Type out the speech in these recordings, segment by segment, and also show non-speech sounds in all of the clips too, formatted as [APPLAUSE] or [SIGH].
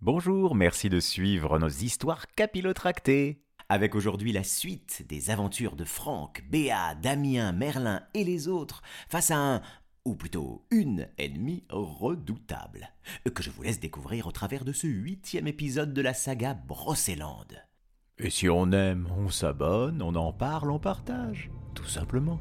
Bonjour, merci de suivre nos histoires capillotractées. Avec aujourd'hui la suite des aventures de Franck, Béa, Damien, Merlin et les autres face à un, ou plutôt une ennemie redoutable, que je vous laisse découvrir au travers de ce huitième épisode de la saga Brocéland. Et si on aime, on s'abonne, on en parle, on partage, tout simplement.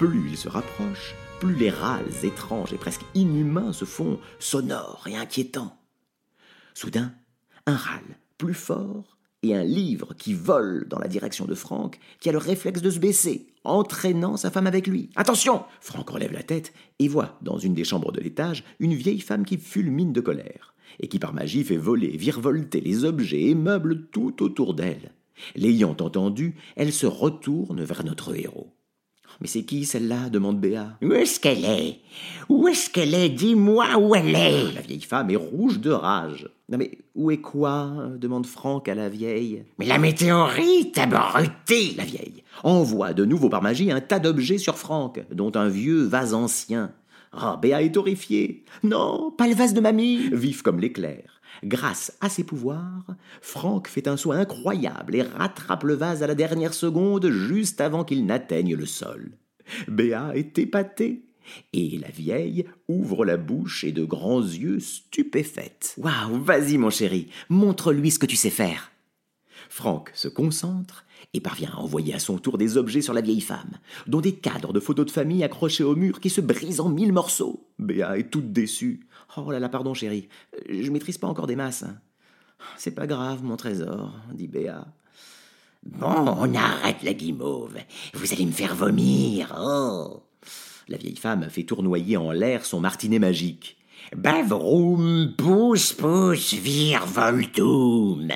Plus il se rapproche, plus les râles étranges et presque inhumains se font sonores et inquiétants. Soudain, un râle plus fort et un livre qui vole dans la direction de Franck, qui a le réflexe de se baisser, entraînant sa femme avec lui. Attention Franck relève la tête et voit, dans une des chambres de l'étage, une vieille femme qui fulmine de colère, et qui par magie fait voler, virevolter les objets et meubles tout autour d'elle. L'ayant entendu, elle se retourne vers notre héros. Mais c'est qui celle-là? demande Béa. Où est-ce qu'elle est? Où est-ce qu'elle est? Dis-moi où elle est La vieille femme est rouge de rage. Non mais où est quoi? demande Franck à la vieille. Mais la météorite, abruti La vieille envoie de nouveau par magie un tas d'objets sur Franck, dont un vieux vase ancien. Ah, Béa est horrifiée. Non, pas le vase de mamie Vif comme l'éclair. Grâce à ses pouvoirs, Franck fait un saut incroyable et rattrape le vase à la dernière seconde juste avant qu'il n'atteigne le sol. Béa est épatée. Et la vieille ouvre la bouche et de grands yeux stupéfaite. Waouh, vas-y mon chéri, montre-lui ce que tu sais faire. Franck se concentre et parvient à envoyer à son tour des objets sur la vieille femme, dont des cadres de photos de famille accrochés au mur qui se brisent en mille morceaux. Béa est toute déçue. Oh là là, pardon chérie, je maîtrise pas encore des masses. C'est pas grave, mon trésor, dit Béa. Bon, on arrête la guimauve. Vous allez me faire vomir. Oh. La vieille femme fait tournoyer en l'air son martinet magique. Bavroum, pousse, pousse, voltoum.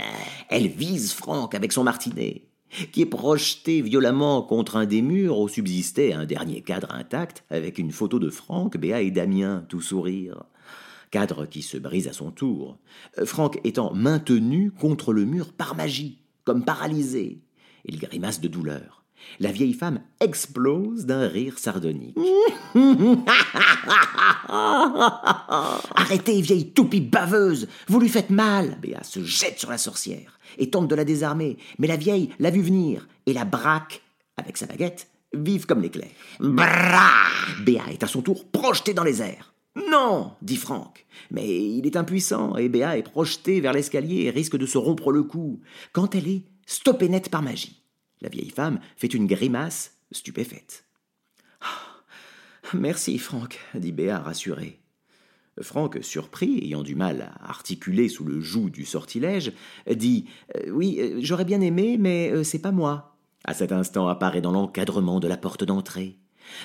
Elle vise Franck avec son martinet qui est projeté violemment contre un des murs où subsistait un dernier cadre intact avec une photo de Franck, Béa et Damien, tout sourire. Cadre qui se brise à son tour, Franck étant maintenu contre le mur par magie, comme paralysé. Il grimace de douleur. La vieille femme explose d'un rire sardonique. [LAUGHS] Arrêtez, vieille toupie baveuse Vous lui faites mal Béa se jette sur la sorcière et tente de la désarmer, mais la vieille l'a vu venir et la braque avec sa baguette, vive comme l'éclair. Béa est à son tour projetée dans les airs. Non dit Franck. Mais il est impuissant et Béa est projetée vers l'escalier et risque de se rompre le cou, quand elle est stoppée net par magie. La vieille femme fait une grimace stupéfaite. Merci, Franck, dit Béa rassurée. Franck, surpris, ayant du mal à articuler sous le joug du sortilège, dit euh, Oui, euh, j'aurais bien aimé, mais euh, c'est pas moi. À cet instant apparaît dans l'encadrement de la porte d'entrée.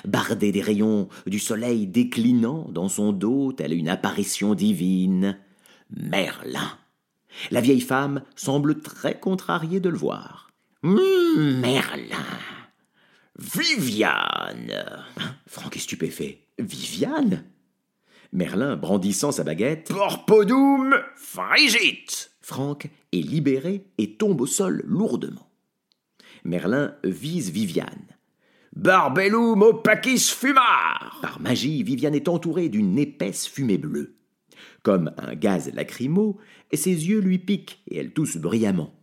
Bardé des rayons du soleil déclinant dans son dos telle une apparition divine, Merlin. La vieille femme semble très contrariée de le voir. Merlin. Viviane. Franck est stupéfait. Viviane? Merlin, brandissant sa baguette. Porpodoum frigit Franck est libéré et tombe au sol lourdement. Merlin vise Viviane. Barbellum opacis fumar Par magie, Viviane est entourée d'une épaisse fumée bleue. Comme un gaz lacrymo, ses yeux lui piquent et elle tousse brillamment.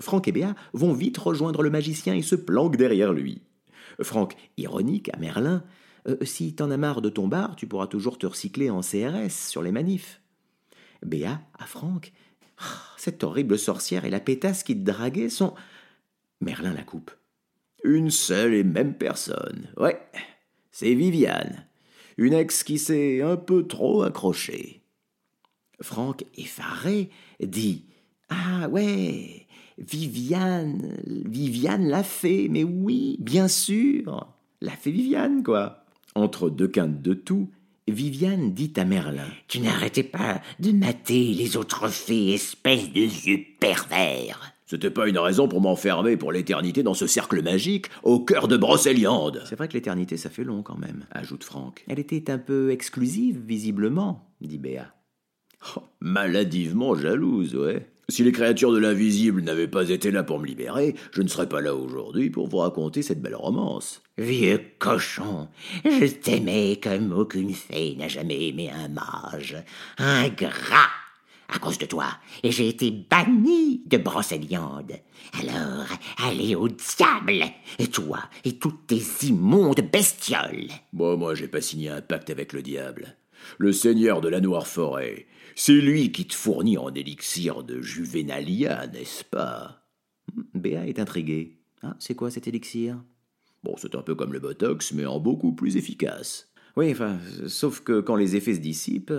Franck et Béa vont vite rejoindre le magicien et se planquent derrière lui. Franck, ironique à Merlin, euh, si t'en as marre de ton bar, tu pourras toujours te recycler en CRS sur les manifs. Béa, à Franck, ah, cette horrible sorcière et la pétasse qui te draguait sont. Merlin la coupe. Une seule et même personne. Ouais, c'est Viviane. Une ex qui s'est un peu trop accrochée. Franck, effaré, dit Ah ouais, Viviane, Viviane l'a fait, mais oui, bien sûr, l'a fait Viviane, quoi. Entre deux quintes de tout, Viviane dit à Merlin Tu n'arrêtais pas de mater les autres fées, espèce de yeux pervers. C'était pas une raison pour m'enfermer pour l'éternité dans ce cercle magique au cœur de Brocéliande. C'est vrai que l'éternité, ça fait long quand même, ajoute Franck. Elle était un peu exclusive, visiblement, dit Béa. Oh, maladivement jalouse, ouais. Si les créatures de l'invisible n'avaient pas été là pour me libérer, je ne serais pas là aujourd'hui pour vous raconter cette belle romance. Vieux cochon, je t'aimais comme aucune fée n'a jamais aimé un mage. Ingrat à cause de toi, et j'ai été banni de Brocéliande. Alors, allez au diable, et toi, et toutes tes immondes bestioles. Bon, moi, j'ai pas signé un pacte avec le diable. Le seigneur de la Noire Forêt, c'est lui qui te fournit en élixir de Juvenalia, n'est-ce pas? Béa est intrigué. Ah, c'est quoi cet élixir? Bon, c'est un peu comme le Botox, mais en beaucoup plus efficace. Oui, enfin, sauf que quand les effets se dissipent,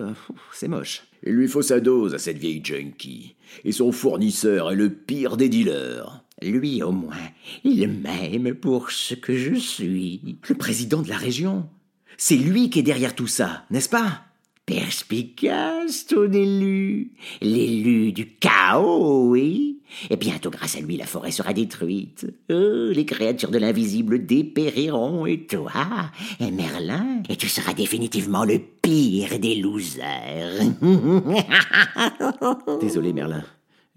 c'est moche. Il lui faut sa dose à cette vieille junkie. Et son fournisseur est le pire des dealers. Lui, au moins, il m'aime pour ce que je suis. Le président de la région. C'est lui qui est derrière tout ça, n'est-ce pas? Perspicace, ton élu. L'élu du chaos, oui. Et bientôt, grâce à lui, la forêt sera détruite. Oh, les créatures de l'invisible dépériront, et toi, et Merlin, et tu seras définitivement le pire des losers. [LAUGHS] Désolé, Merlin.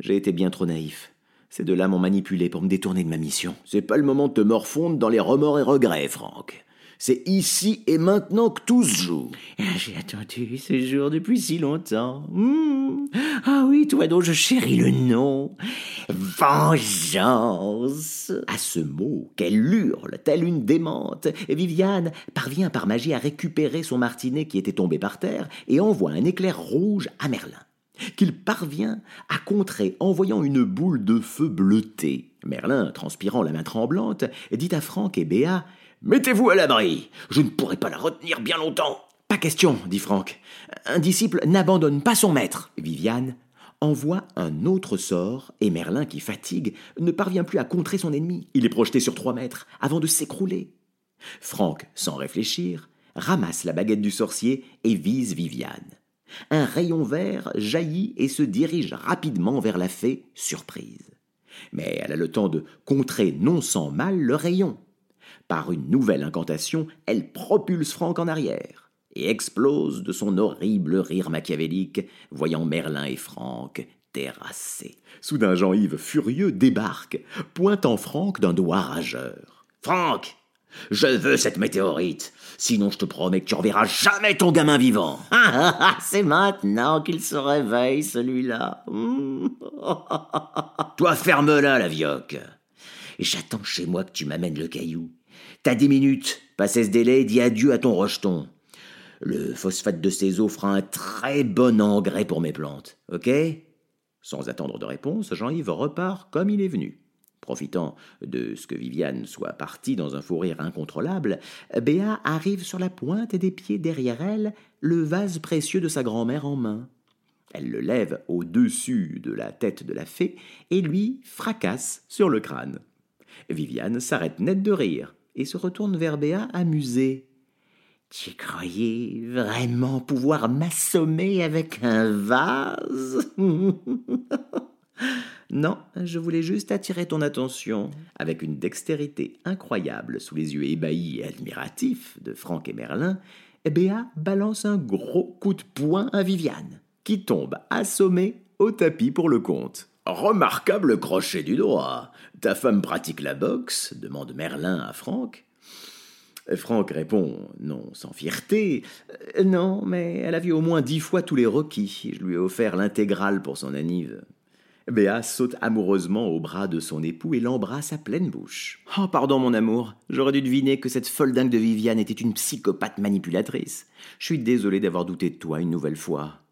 J'ai été bien trop naïf. Ces deux-là m'ont manipulé pour me détourner de ma mission. C'est pas le moment de te morfondre dans les remords et regrets, Franck. C'est ici et maintenant que tout se joue. Ah, j'ai attendu ce jour depuis si longtemps. Hmm. Ah oui, toi dont je chéris le nom. Vengeance. À ce mot, qu'elle hurle, telle une démente, Viviane parvient par magie à récupérer son martinet qui était tombé par terre et envoie un éclair rouge à Merlin qu'il parvient à contrer en voyant une boule de feu bleutée. Merlin, transpirant la main tremblante, dit à Franck et Béa Mettez-vous à l'abri. Je ne pourrai pas la retenir bien longtemps. Pas question, dit Franck. Un disciple n'abandonne pas son maître. Viviane envoie un autre sort, et Merlin, qui fatigue, ne parvient plus à contrer son ennemi. Il est projeté sur trois mètres avant de s'écrouler. Franck, sans réfléchir, ramasse la baguette du sorcier et vise Viviane. Un rayon vert jaillit et se dirige rapidement vers la fée, surprise. Mais elle a le temps de contrer non sans mal le rayon. Par une nouvelle incantation, elle propulse Franck en arrière et explose de son horrible rire machiavélique, voyant Merlin et Franck terrassés. Soudain, Jean-Yves, furieux, débarque, pointant Franck d'un doigt rageur. Franck, je veux cette météorite, sinon je te promets que tu reverras jamais ton gamin vivant. C'est maintenant qu'il se réveille, celui-là. [LAUGHS] Toi, ferme-la, la vioque. J'attends chez moi que tu m'amènes le caillou. T'as dix minutes. Passez ce délai, dis adieu à ton rejeton. Le phosphate de ces eaux fera un très bon engrais pour mes plantes. Ok? Sans attendre de réponse, Jean-Yves repart comme il est venu. Profitant de ce que Viviane soit partie dans un fou rire incontrôlable, Béa arrive sur la pointe des pieds derrière elle, le vase précieux de sa grand-mère en main. Elle le lève au-dessus de la tête de la fée et lui fracasse sur le crâne. Viviane s'arrête net de rire et se retourne vers Béa amusée. Tu croyais vraiment pouvoir m'assommer avec un vase? [LAUGHS] Non, je voulais juste attirer ton attention. Avec une dextérité incroyable sous les yeux ébahis et admiratifs de Franck et Merlin, Béa balance un gros coup de poing à Viviane, qui tombe assommée au tapis pour le compte. Remarquable crochet du doigt. Ta femme pratique la boxe demande Merlin à Franck. Franck répond, non sans fierté. Euh, non, mais elle a vu au moins dix fois tous les requis. Je lui ai offert l'intégrale pour son anniv. Béa saute amoureusement au bras de son époux et l'embrasse à pleine bouche. Oh, pardon, mon amour. J'aurais dû deviner que cette folle dingue de Viviane était une psychopathe manipulatrice. Je suis désolé d'avoir douté de toi une nouvelle fois.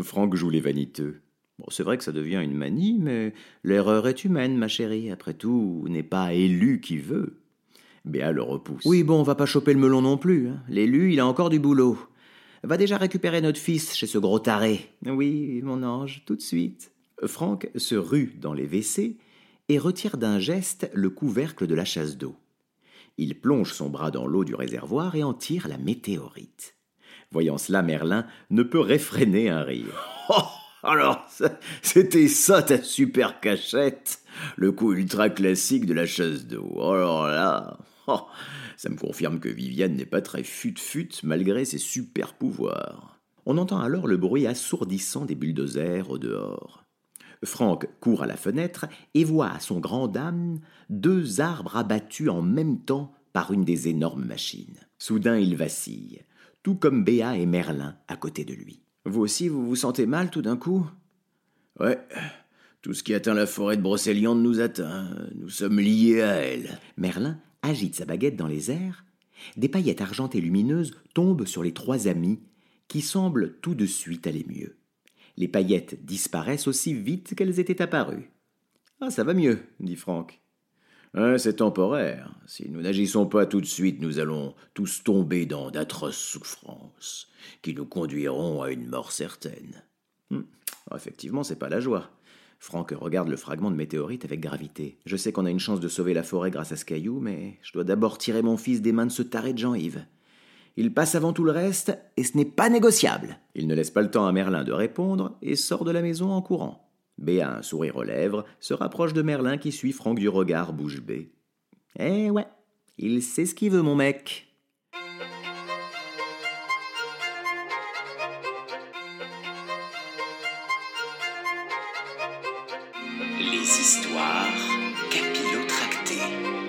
Franck joue les vaniteux. Bon, c'est vrai que ça devient une manie, mais l'erreur est humaine, ma chérie. Après tout, n'est pas élu qui veut. Béa le repousse. Oui, bon, on va pas choper le melon non plus. Hein. L'élu, il a encore du boulot. Va déjà récupérer notre fils chez ce gros taré. Oui, mon ange, tout de suite. Franck se rue dans les WC et retire d'un geste le couvercle de la chasse d'eau. Il plonge son bras dans l'eau du réservoir et en tire la météorite. Voyant cela, Merlin ne peut réfréner un rire. [LAUGHS] Oh Alors, [LAUGHS] c'était ça ta super cachette? Le coup ultra classique de la chasse d'eau. Alors là, oh, ça me confirme que Viviane n'est pas très fut-fut malgré ses super pouvoirs. On entend alors le bruit assourdissant des bulldozers au dehors. Franck court à la fenêtre et voit à son grand dame deux arbres abattus en même temps par une des énormes machines. Soudain il vacille, tout comme Béa et Merlin à côté de lui. Vous aussi, vous vous sentez mal tout d'un coup? Ouais. Tout ce qui atteint la forêt de Brocéliande nous atteint. Nous sommes liés à elle. Merlin agite sa baguette dans les airs. Des paillettes argentées lumineuses tombent sur les trois amis, qui semblent tout de suite aller mieux. Les paillettes disparaissent aussi vite qu'elles étaient apparues. Ah, ça va mieux, dit Franck. C'est temporaire. Si nous n'agissons pas tout de suite, nous allons tous tomber dans d'atroces souffrances qui nous conduiront à une mort certaine. Hmm. Oh, effectivement, c'est pas la joie. Franck regarde le fragment de météorite avec gravité. Je sais qu'on a une chance de sauver la forêt grâce à ce caillou, mais je dois d'abord tirer mon fils des mains de ce taré de Jean-Yves. Il passe avant tout le reste, et ce n'est pas négociable. Il ne laisse pas le temps à Merlin de répondre et sort de la maison en courant. Béa, un sourire aux lèvres, se rapproche de Merlin qui suit Franck du regard bouche bée. Eh ouais, il sait ce qu'il veut, mon mec. Les histoires capillotractées.